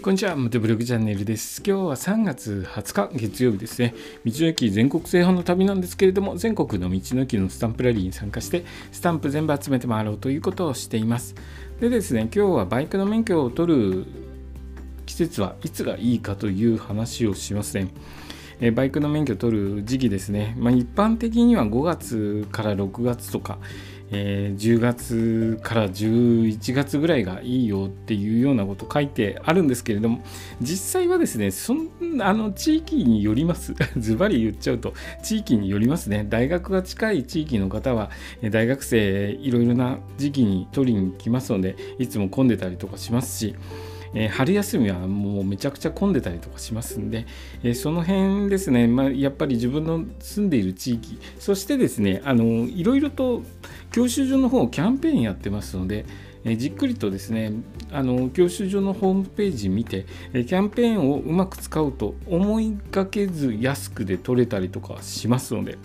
こんにちは、モテブログチャンネルです。今日は3月20日月曜日ですね。道の駅全国制覇の旅なんですけれども、全国の道の駅のスタンプラリーに参加して、スタンプ全部集めて回ろうということをしています。でですね、今日はバイクの免許を取る季節はいつがいいかという話をしますね。えバイクの免許を取る時期ですね、まあ、一般的には5月から6月とか、えー、10月から11月ぐらいがいいよっていうようなこと書いてあるんですけれども実際はですねそんあの地域によります。ズバリ言っちゃうと地域によりますね。大学が近い地域の方は大学生いろいろな時期に取りに来ますのでいつも混んでたりとかしますしえー、春休みはもうめちゃくちゃ混んでたりとかしますんで、えー、その辺ですね、まあ、やっぱり自分の住んでいる地域そしてですねあのいろいろと教習所の方キャンペーンやってますので、えじっくりとですねあの教習所のホームページ見てえキャンペーンをうまく使うと思いがけず安くで取れたりとかしますので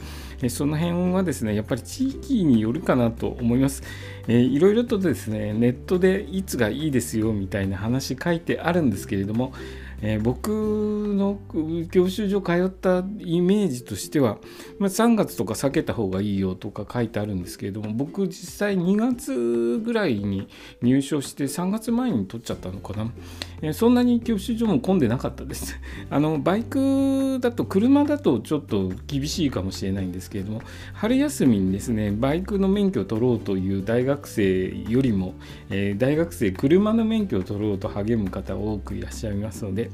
その辺はですねやっぱり地域によるかなと思います、えー、いろいろとですねネットでいつがいいですよみたいな話書いてあるんですけれどもえー、僕の教習所通ったイメージとしては、まあ、3月とか避けた方がいいよとか書いてあるんですけれども僕実際2月ぐらいに入所して3月前に取っちゃったのかな、え、そんなに教習所も混んでなかったです。あのバイクだと車だとちょっと厳しいかもしれないんですけれども春休みにですねバイクの免許を取ろうという大学生よりも、えー、大学生車の免許を取ろうと励む方多くいらっしゃいますので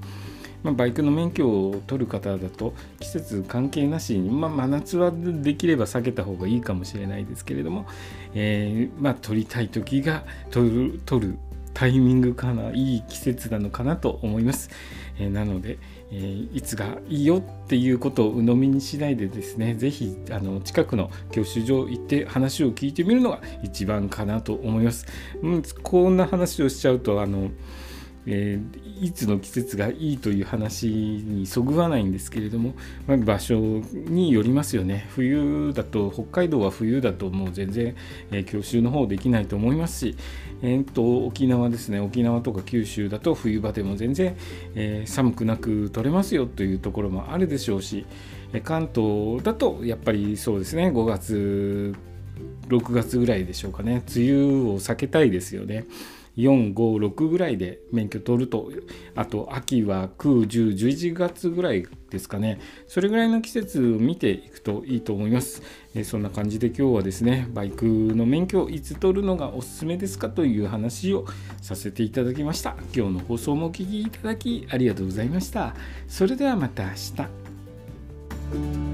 まあ、バイクの免許を取る方だと季節関係なしに、まあ、真夏はできれば避けた方がいいかもしれないですけれども、えー、まあ、取りたい時が取る取るタイミングかないい季節なのかなと思います。えー、なので、えー、いつがいいよっていうことを鵜呑みにしないでですね、是非あの近くの教習所行って話を聞いてみるのが一番かなと思います。うん、こんな話をしちゃうとあのえー、いつの季節がいいという話にそぐわないんですけれども、まあ、場所によりますよね。冬だと北海道は冬だともう全然、えー、教習の方できないと思いますし、えー、と沖縄ですね。沖縄とか九州だと冬場でも全然、えー、寒くなく取れますよというところもあるでしょうし関東だとやっぱりそうですね。5月6月ぐらいでしょうかね。梅雨を避けたいですよね。456ぐらいで免許取るとあと秋は9、10、11月ぐらいですかね。それぐらいの季節を見ていくといいと思います、えそんな感じで今日はですねバイクの免許をいつ取るのがおすすめですかという話をさせていただきました。今日の放送もお聴きいただきありがとうございました。それではまた明日。